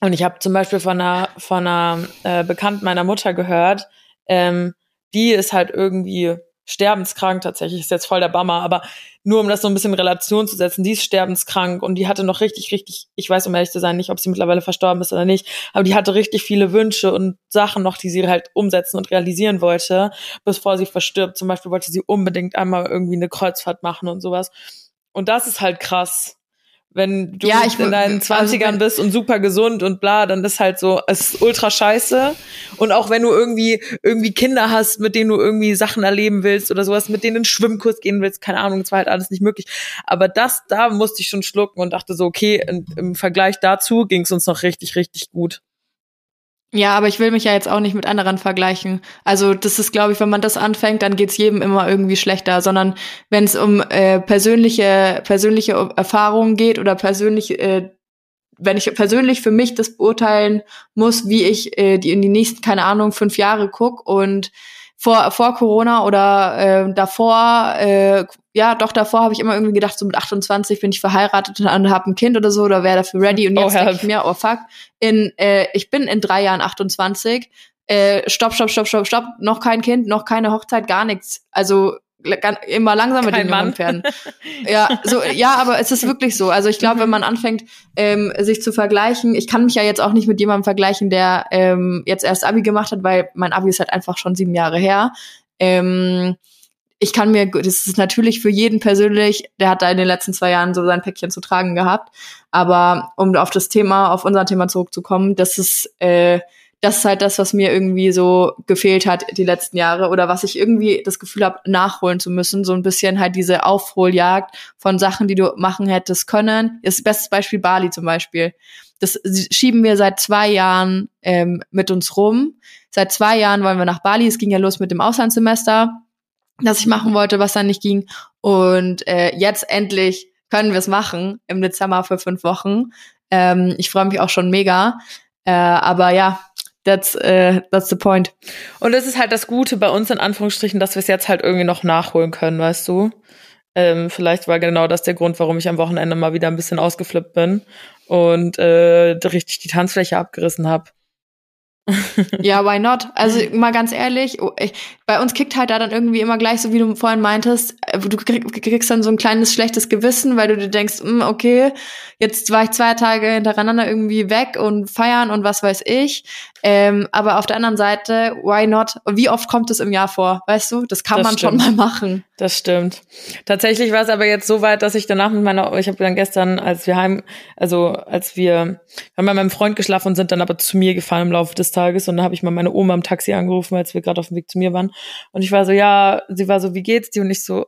Und ich habe zum Beispiel von einer, von einer äh, Bekannten meiner Mutter gehört, ähm, die ist halt irgendwie sterbenskrank tatsächlich, ist jetzt voll der Bummer, aber nur um das so ein bisschen in Relation zu setzen, die ist sterbenskrank und die hatte noch richtig, richtig, ich weiß um ehrlich zu sein nicht, ob sie mittlerweile verstorben ist oder nicht, aber die hatte richtig viele Wünsche und Sachen noch, die sie halt umsetzen und realisieren wollte, bevor sie verstirbt. Zum Beispiel wollte sie unbedingt einmal irgendwie eine Kreuzfahrt machen und sowas. Und das ist halt krass wenn du ja, ich, in deinen Zwanzigern also bist und super gesund und bla, dann ist halt so, es ist ultra scheiße. Und auch wenn du irgendwie, irgendwie Kinder hast, mit denen du irgendwie Sachen erleben willst oder sowas, mit denen in Schwimmkurs gehen willst, keine Ahnung, es war halt alles nicht möglich. Aber das, da musste ich schon schlucken und dachte so, okay, im Vergleich dazu ging es uns noch richtig, richtig gut. Ja, aber ich will mich ja jetzt auch nicht mit anderen vergleichen. Also das ist, glaube ich, wenn man das anfängt, dann geht's jedem immer irgendwie schlechter, sondern wenn es um äh, persönliche persönliche Erfahrungen geht oder persönlich, äh, wenn ich persönlich für mich das beurteilen muss, wie ich äh, die in die nächsten keine Ahnung fünf Jahre guck und vor, vor Corona oder äh, davor, äh, ja, doch davor habe ich immer irgendwie gedacht, so mit 28 bin ich verheiratet und habe ein Kind oder so oder wäre dafür ready. Und jetzt oh, denke ich mir, oh fuck, in, äh, ich bin in drei Jahren 28. Äh, stopp, stopp, stopp, stopp, stopp, noch kein Kind, noch keine Hochzeit, gar nichts. Also immer langsam mit den jungen Pferden. ja, so, ja, aber es ist wirklich so. Also ich glaube, wenn man anfängt, ähm, sich zu vergleichen, ich kann mich ja jetzt auch nicht mit jemandem vergleichen, der ähm, jetzt erst Abi gemacht hat, weil mein Abi ist halt einfach schon sieben Jahre her. Ähm, ich kann mir, das ist natürlich für jeden persönlich, der hat da in den letzten zwei Jahren so sein Päckchen zu tragen gehabt. Aber um auf das Thema, auf unser Thema zurückzukommen, das ist äh, das ist halt das, was mir irgendwie so gefehlt hat die letzten Jahre oder was ich irgendwie das Gefühl habe, nachholen zu müssen. So ein bisschen halt diese Aufholjagd von Sachen, die du machen hättest können. Das bestes Beispiel Bali zum Beispiel. Das schieben wir seit zwei Jahren ähm, mit uns rum. Seit zwei Jahren wollen wir nach Bali. Es ging ja los mit dem Auslandssemester, das ich machen wollte, was dann nicht ging. Und äh, jetzt endlich können wir es machen im Dezember für fünf Wochen. Ähm, ich freue mich auch schon mega. Äh, aber ja, That's, uh, that's the point. Und das ist halt das Gute bei uns in Anführungsstrichen, dass wir es jetzt halt irgendwie noch nachholen können, weißt du? Ähm, vielleicht war genau das der Grund, warum ich am Wochenende mal wieder ein bisschen ausgeflippt bin und äh, richtig die Tanzfläche abgerissen habe. ja, why not? Also mal ganz ehrlich, oh, bei uns kickt halt da dann irgendwie immer gleich, so wie du vorhin meintest, äh, du kriegst dann so ein kleines schlechtes Gewissen, weil du dir denkst, hm, okay, jetzt war ich zwei Tage hintereinander irgendwie weg und feiern und was weiß ich. Ähm, aber auf der anderen Seite, why not? Wie oft kommt es im Jahr vor? Weißt du, das kann das man stimmt. schon mal machen. Das stimmt. Tatsächlich war es aber jetzt so weit, dass ich danach mit meiner, ich habe dann gestern, als wir heim, also als wir, wir haben bei meinem Freund geschlafen und sind dann aber zu mir gefahren im Laufe des Tages und da habe ich mal meine Oma im Taxi angerufen, als wir gerade auf dem Weg zu mir waren. Und ich war so, ja, sie war so, wie geht's dir? Und ich so,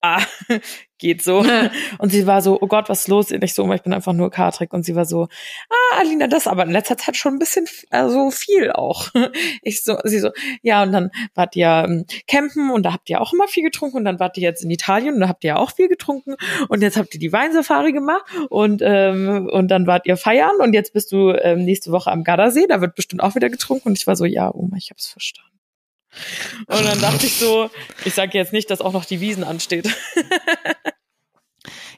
ah, geht so. und sie war so, oh Gott, was ist los? Und ich so, ich bin einfach nur Katrik. Und sie war so, ah, Alina, das aber in letzter Zeit schon ein bisschen, also viel auch. Ich so, sie so, ja, und dann wart ihr ähm, campen und da habt ihr auch immer viel getrunken und dann wart ihr jetzt in Italien und da habt ihr auch viel getrunken und jetzt habt ihr die Weinsafari gemacht und, ähm, und dann wart ihr feiern und jetzt bist du ähm, nächste Woche am Gardasee, da wird bestimmt auch wieder getrunken und ich war so, ja, Oma, ich hab's verstanden. Und dann dachte ich so, ich sage jetzt nicht, dass auch noch die Wiesen ansteht.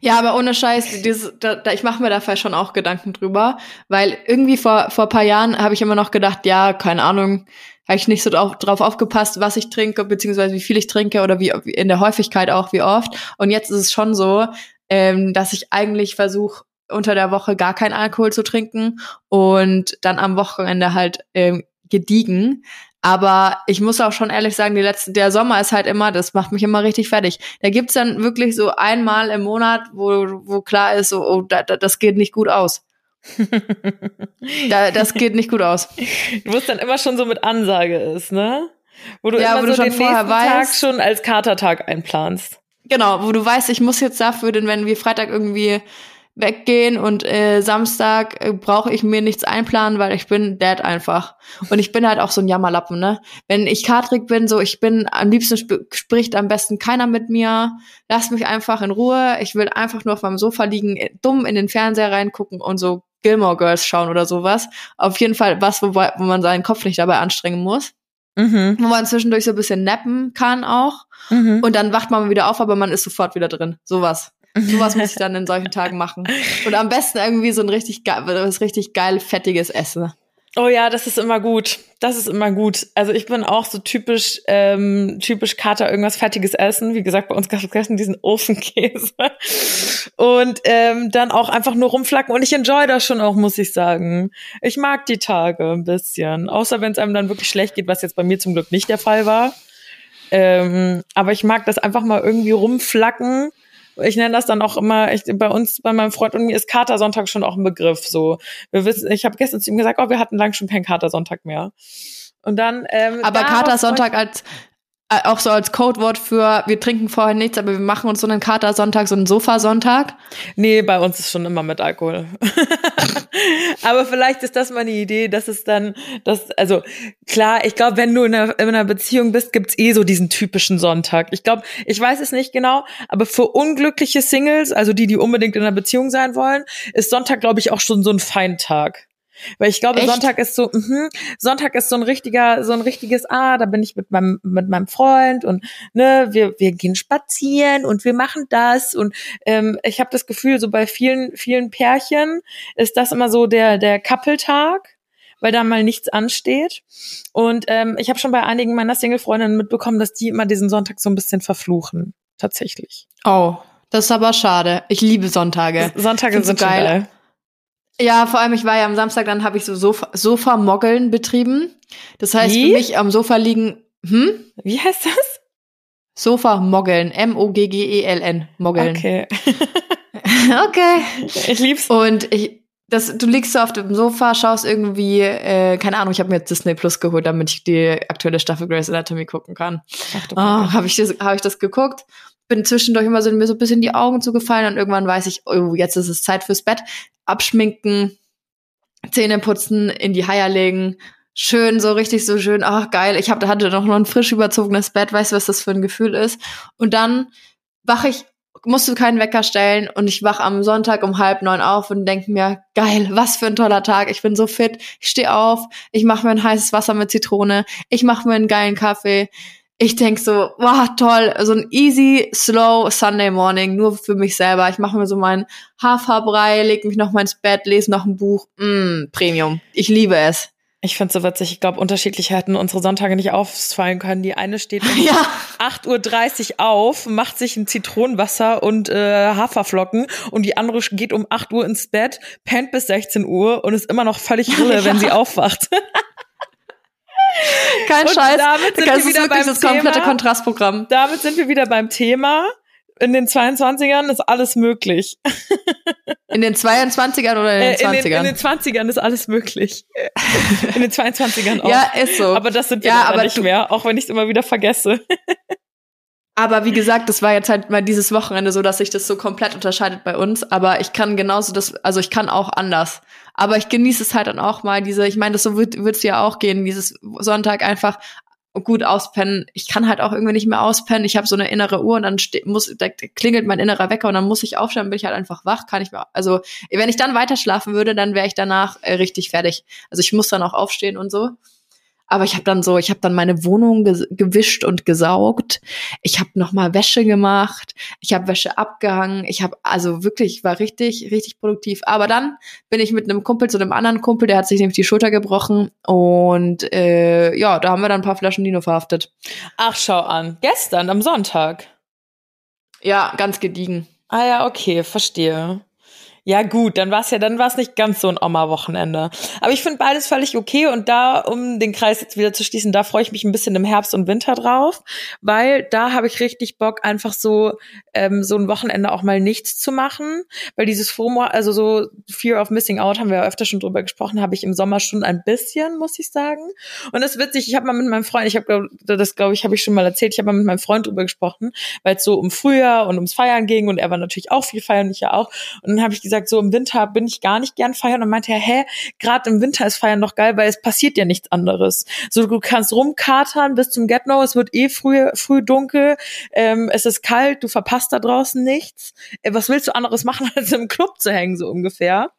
Ja, aber ohne Scheiß, dieses, da, da, ich mache mir dafür schon auch Gedanken drüber, weil irgendwie vor vor paar Jahren habe ich immer noch gedacht, ja, keine Ahnung, habe ich nicht so drauf, drauf aufgepasst, was ich trinke, beziehungsweise wie viel ich trinke oder wie in der Häufigkeit auch, wie oft. Und jetzt ist es schon so, ähm, dass ich eigentlich versuche, unter der Woche gar keinen Alkohol zu trinken und dann am Wochenende halt ähm, gediegen. Aber ich muss auch schon ehrlich sagen, die letzte, der Sommer ist halt immer, das macht mich immer richtig fertig. Da gibt's dann wirklich so einmal im Monat, wo, wo klar ist, so, oh, da, da, das geht nicht gut aus. da, das geht nicht gut aus. Du musst dann immer schon so mit Ansage ist, ne? Wo du ja, immer wo so du schon den vorher weißt, Tag schon als Katertag einplanst. Genau, wo du weißt, ich muss jetzt dafür, denn wenn wir Freitag irgendwie weggehen und äh, Samstag äh, brauche ich mir nichts einplanen, weil ich bin dead einfach. Und ich bin halt auch so ein Jammerlappen, ne? Wenn ich Katrik bin, so ich bin, am liebsten sp spricht am besten keiner mit mir. Lass mich einfach in Ruhe. Ich will einfach nur auf meinem Sofa liegen, äh, dumm in den Fernseher reingucken und so Gilmore Girls schauen oder sowas. Auf jeden Fall was, wo, wo man seinen Kopf nicht dabei anstrengen muss. Mhm. Wo man zwischendurch so ein bisschen nappen kann auch. Mhm. Und dann wacht man wieder auf, aber man ist sofort wieder drin. Sowas. Sowas muss ich dann in solchen Tagen machen. Und am besten irgendwie so ein richtig, was richtig geil fettiges Essen. Oh ja, das ist immer gut. Das ist immer gut. Also ich bin auch so typisch, ähm, typisch Kater irgendwas fettiges essen. Wie gesagt, bei uns gab es diesen Ofenkäse. Und ähm, dann auch einfach nur rumflacken. Und ich enjoy das schon auch, muss ich sagen. Ich mag die Tage ein bisschen. Außer wenn es einem dann wirklich schlecht geht, was jetzt bei mir zum Glück nicht der Fall war. Ähm, aber ich mag das einfach mal irgendwie rumflacken ich nenne das dann auch immer, ich, bei uns, bei meinem Freund und mir ist Katersonntag schon auch ein Begriff. So, wir wissen, ich habe gestern zu ihm gesagt, oh, wir hatten lang schon keinen Katersonntag mehr. Und dann. Ähm, Aber Katersonntag als auch so als Codewort für wir trinken vorher nichts, aber wir machen uns so einen Katersonntag, so einen Sofasonntag? Nee, bei uns ist schon immer mit Alkohol. aber vielleicht ist das mal eine Idee, dass es dann, das, also klar, ich glaube, wenn du in einer, in einer Beziehung bist, gibt's eh so diesen typischen Sonntag. Ich glaube, ich weiß es nicht genau, aber für unglückliche Singles, also die, die unbedingt in einer Beziehung sein wollen, ist Sonntag, glaube ich, auch schon so ein Feintag. Weil ich glaube, Echt? Sonntag ist so, mh, Sonntag ist so ein richtiger, so ein richtiges, ah, da bin ich mit meinem, mit meinem Freund und ne, wir, wir gehen spazieren und wir machen das. Und ähm, ich habe das Gefühl, so bei vielen, vielen Pärchen ist das immer so der, der Kappeltag weil da mal nichts ansteht. Und ähm, ich habe schon bei einigen meiner Single-Freundinnen mitbekommen, dass die immer diesen Sonntag so ein bisschen verfluchen. Tatsächlich. Oh, das ist aber schade. Ich liebe Sonntage. Sonntage sind so geil. geil. Ja, vor allem, ich war ja am Samstag, dann habe ich so Sofa, Sofa-Moggeln betrieben. Das heißt, Wie? für mich am Sofa liegen, hm? Wie heißt das? Sofa-Moggeln. M-O-G-G-E-L-N. Moggeln. Okay. okay. Ich lieb's. Und ich, das, du liegst so auf dem Sofa, schaust irgendwie, äh, keine Ahnung, ich habe mir jetzt Disney Plus geholt, damit ich die aktuelle Staffel Grey's Anatomy gucken kann. Ach, oh, habe ich, das, hab ich das geguckt bin zwischendurch immer so mir so ein bisschen die Augen zugefallen und irgendwann weiß ich, oh, jetzt ist es Zeit fürs Bett. Abschminken, Zähne putzen, in die Haier legen, schön, so richtig so schön, ach geil, ich hab, hatte noch ein frisch überzogenes Bett, weißt du, was das für ein Gefühl ist? Und dann wach ich, musst du keinen Wecker stellen und ich wach am Sonntag um halb neun auf und denk mir, geil, was für ein toller Tag, ich bin so fit, ich stehe auf, ich mache mir ein heißes Wasser mit Zitrone, ich mache mir einen geilen Kaffee, ich denk so, wow, toll, so ein easy, slow Sunday Morning, nur für mich selber. Ich mache mir so meinen Haferbrei, leg mich noch mal ins Bett, lese noch ein Buch. Mm, Premium. Ich liebe es. Ich finde so witzig. Ich glaube, unterschiedlich hätten unsere Sonntage nicht ausfallen können. Die eine steht um Ja. 8.30 Uhr auf, macht sich ein Zitronenwasser und äh, Haferflocken und die andere geht um 8 Uhr ins Bett, pennt bis 16 Uhr und ist immer noch völlig rulle, wenn sie aufwacht. Kein Und Scheiß. damit sind das wir ist wieder wirklich das komplette Thema. Kontrastprogramm. Damit sind wir wieder beim Thema. In den 22ern ist alles möglich. In den 22ern oder in den Äh, in, 20ern? den, in den 20ern ist alles möglich. In den 22ern auch. ja, ist so. Aber das sind wir Ja, aber nicht mehr, auch wenn ich es immer wieder vergesse. Aber wie gesagt, das war jetzt halt mal dieses Wochenende so, dass sich das so komplett unterscheidet bei uns. Aber ich kann genauso das, also ich kann auch anders. Aber ich genieße es halt dann auch mal, diese, ich meine, das so wird es ja auch gehen, dieses Sonntag einfach gut auspennen. Ich kann halt auch irgendwie nicht mehr auspennen. Ich habe so eine innere Uhr und dann muss, da klingelt mein innerer Wecker und dann muss ich aufstehen, bin ich halt einfach wach, kann ich mehr. Also wenn ich dann weiter schlafen würde, dann wäre ich danach äh, richtig fertig. Also ich muss dann auch aufstehen und so. Aber ich habe dann so, ich habe dann meine Wohnung ges- gewischt und gesaugt. Ich habe noch mal Wäsche gemacht. Ich habe Wäsche abgehangen. Ich habe also wirklich ich war richtig richtig produktiv. Aber dann bin ich mit einem Kumpel zu einem anderen Kumpel, der hat sich nämlich die Schulter gebrochen und äh, ja, da haben wir dann ein paar Flaschen Dino verhaftet. Ach, schau an. Gestern, am Sonntag. Ja, ganz gediegen. Ah ja, okay, verstehe. Ja gut, dann war es ja, dann war es nicht ganz so ein Oma-Wochenende. Aber ich finde beides völlig okay und da, um den Kreis jetzt wieder zu schließen, da freue ich mich ein bisschen im Herbst und Winter drauf, weil da habe ich richtig Bock, einfach so ähm, so ein Wochenende auch mal nichts zu machen, weil dieses FOMO, also so Fear of Missing Out, haben wir ja öfter schon drüber gesprochen, habe ich im Sommer schon ein bisschen, muss ich sagen. Und das ist witzig, ich habe mal mit meinem Freund, ich habe das glaube ich, habe ich schon mal erzählt, ich habe mal mit meinem Freund drüber gesprochen, weil es so um Frühjahr und ums Feiern ging und er war natürlich auch viel feiern, ich ja auch. Und dann habe ich gesagt, so im Winter bin ich gar nicht gern feiern. Und meinte er, hä, gerade im Winter ist Feiern doch geil, weil es passiert ja nichts anderes. So, du kannst rumkatern bis zum Get-No, es wird eh früh, früh dunkel, ähm, es ist kalt, du verpasst da draußen nichts. Äh, was willst du anderes machen, als im Club zu hängen, so ungefähr?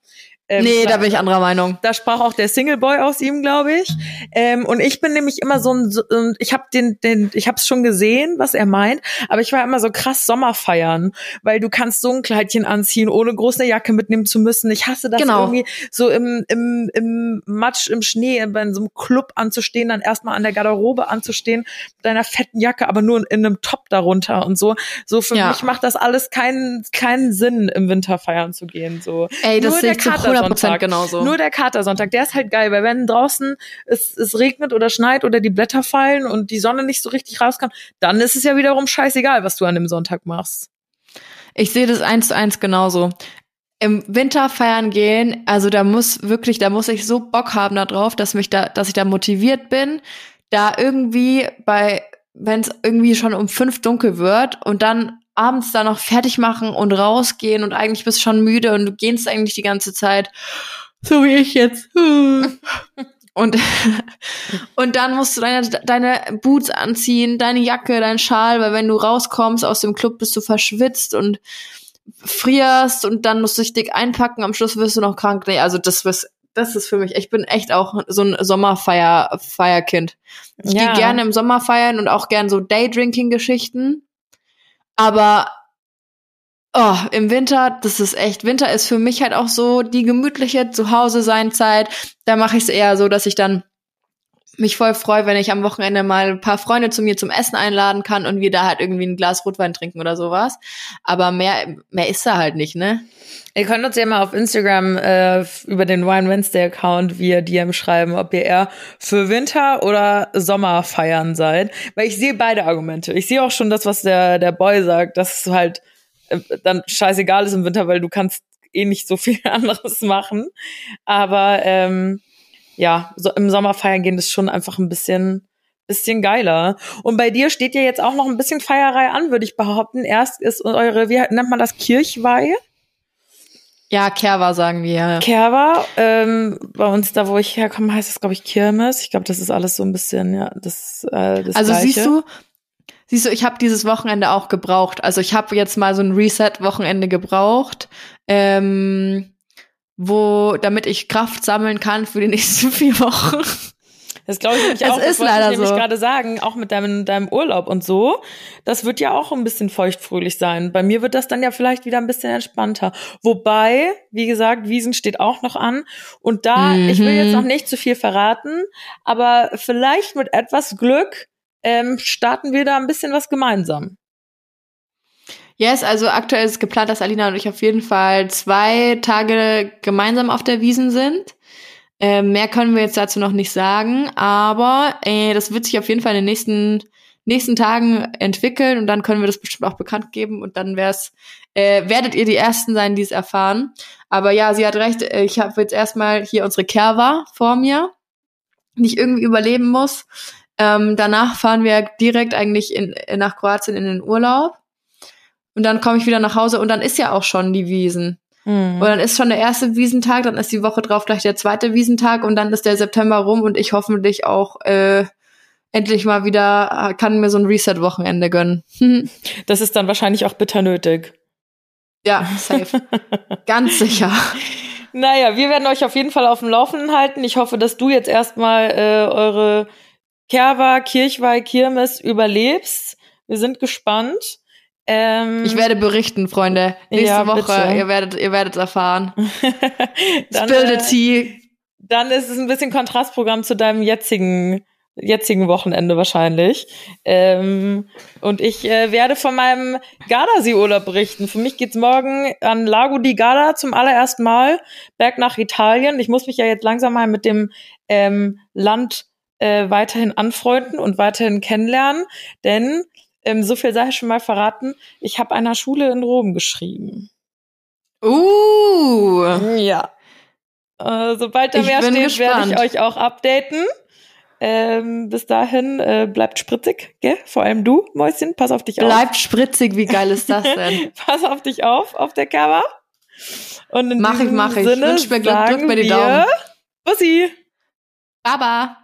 Ähm, nee, da bin ich anderer Meinung. da sprach auch der Singleboy aus ihm, glaube ich. Ähm, und ich bin nämlich immer so ein, so, ich habe den, den, ich habe es schon gesehen, was er meint, aber ich war immer so krass Sommerfeiern, weil du kannst so ein Kleidchen anziehen, ohne groß eine Jacke mitnehmen zu müssen. Ich hasse das Genau. irgendwie so im, im, im Matsch, im Schnee, bei so einem Club anzustehen, dann erstmal an der Garderobe anzustehen, mit deiner fetten Jacke, aber nur in, in einem Top darunter und so. So für Ja. mich macht das alles keinen, keinen Sinn, im Winter feiern zu gehen. So. Ey, das Nur der zu 100% Katersonntag. genauso. Nur der Katersonntag, der ist halt geil, weil wenn draußen es, es regnet oder schneit oder die Blätter fallen und die Sonne nicht so richtig rauskommt, dann ist es ja wiederum scheißegal, was du an dem Sonntag machst. Ich sehe das eins zu eins genauso. Im Winter feiern gehen, also da muss wirklich, da muss ich so Bock haben darauf, dass mich da, dass ich da motiviert bin, da irgendwie bei, wenn es irgendwie schon um fünf dunkel wird und dann abends da noch fertig machen und rausgehen und eigentlich bist du schon müde und du gehst eigentlich die ganze Zeit, so wie ich jetzt. Und, und dann musst du deine, deine Boots anziehen, deine Jacke, dein Schal, weil wenn du rauskommst aus dem Club, bist du verschwitzt und frierst und dann musst du dich dick einpacken, am Schluss wirst du noch krank. Nee, also das was das ist für mich, ich bin echt auch so ein Sommerfeier Feierkind. Ich Ja. gehe gerne im Sommer feiern und auch gern so Daydrinking Geschichten. Aber oh, im Winter, das ist echt, Winter ist für mich halt auch so die gemütliche Zuhause sein Zeit. Da mache ich es eher so, dass ich dann mich voll freue, wenn ich am Wochenende mal ein paar Freunde zu mir zum Essen einladen kann und wir da halt irgendwie ein Glas Rotwein trinken oder sowas. Aber mehr, mehr ist da halt nicht, ne? Ihr könnt uns ja mal auf Instagram äh, über den Wine Wednesday Account via DM schreiben, ob ihr eher für Winter oder Sommer feiern seid. Weil ich sehe beide Argumente. Ich sehe auch schon das, was der, der Boy sagt, dass es halt äh, dann scheißegal ist im Winter, weil du kannst eh nicht so viel anderes machen. Aber ähm, ja, so im Sommer feiern gehen ist schon einfach ein bisschen bisschen geiler. Und bei dir steht ja jetzt auch noch ein bisschen Feierei an, würde ich behaupten. Erst ist eure, wie nennt man das, Kirchweihe? Ja, Kerwa sagen wir. ja. Kerwa. Ähm, bei uns, da wo ich herkomme, heißt es, glaube ich, Kirmes. Ich glaube, das ist alles so ein bisschen, ja, das, äh, das Also Gleiche. siehst du, siehst du, ich habe dieses Wochenende auch gebraucht. Also ich habe jetzt mal so ein Reset-Wochenende gebraucht, ähm, wo, damit ich Kraft sammeln kann für die nächsten vier Wochen. Das glaube ich nämlich auch. ist das wollte leider ich nämlich so. gerade sagen, auch mit deinem, deinem Urlaub und so. Das wird ja auch ein bisschen feuchtfröhlich sein. Bei mir wird das dann ja vielleicht wieder ein bisschen entspannter. Wobei, wie gesagt, Wiesen steht auch noch an. Und da, ich will jetzt Mhm. noch nicht zu viel verraten, aber vielleicht mit etwas Glück ähm, starten wir da ein bisschen was gemeinsam. Yes, also aktuell ist geplant, dass Alina und ich auf jeden Fall zwei Tage gemeinsam auf der Wiesen sind. Ähm, mehr können wir jetzt dazu noch nicht sagen, aber äh, das wird sich auf jeden Fall in den nächsten nächsten Tagen entwickeln und dann können wir das bestimmt auch bekannt geben und dann wär's, äh, werdet ihr die Ersten sein, die es erfahren. Aber ja, sie hat recht, äh, ich habe jetzt erstmal hier unsere Kerwa vor mir, die ich irgendwie überleben muss. Ähm, danach fahren wir direkt eigentlich in, nach Kroatien in den Urlaub. Und dann komme ich wieder nach Hause und dann ist ja auch schon die Wiesen. Mhm. Und dann ist schon der erste Wiesentag, dann ist die Woche drauf gleich der zweite Wiesentag und dann ist der September rum und ich hoffentlich auch äh, endlich mal wieder kann mir so ein Reset-Wochenende gönnen. Das ist dann wahrscheinlich auch bitter nötig. ja, safe. Ganz sicher. Naja, wir werden euch auf jeden Fall auf dem Laufenden halten. Ich hoffe, dass du jetzt erstmal äh, eure Kerwa, Kirchweih, Kirmes überlebst. Wir sind gespannt. Ähm, Ich werde berichten, Freunde. Nächste Ja, Woche, ihr werdet, ihr werdet erfahren. dann, Spill the tea. dann ist es ein bisschen Kontrastprogramm zu deinem jetzigen jetzigen Wochenende wahrscheinlich. Ähm, und ich äh, werde von meinem Gardasee-Urlaub berichten. Für mich geht's morgen an Lago di Garda zum allerersten Mal back nach Italien. Ich muss mich ja jetzt langsam mal mit dem ähm, Land äh, weiterhin anfreunden und weiterhin kennenlernen, denn ähm, so viel sei ich schon mal verraten. Ich habe einer Schule in Rom geschrieben. Uh. Ja. Äh, sobald da Ich mehr steht, werde ich euch auch updaten. Ähm, bis dahin äh, bleibt spritzig, gell? Vor allem du, Mäuschen, pass auf dich auf. Bleibt spritzig, wie geil ist das denn? pass auf dich auf, auf der Cover. Und in Mach ich, mach ich. Sinne Wünsch mir Glück, drück mir die Daumen. Bussi. Baba.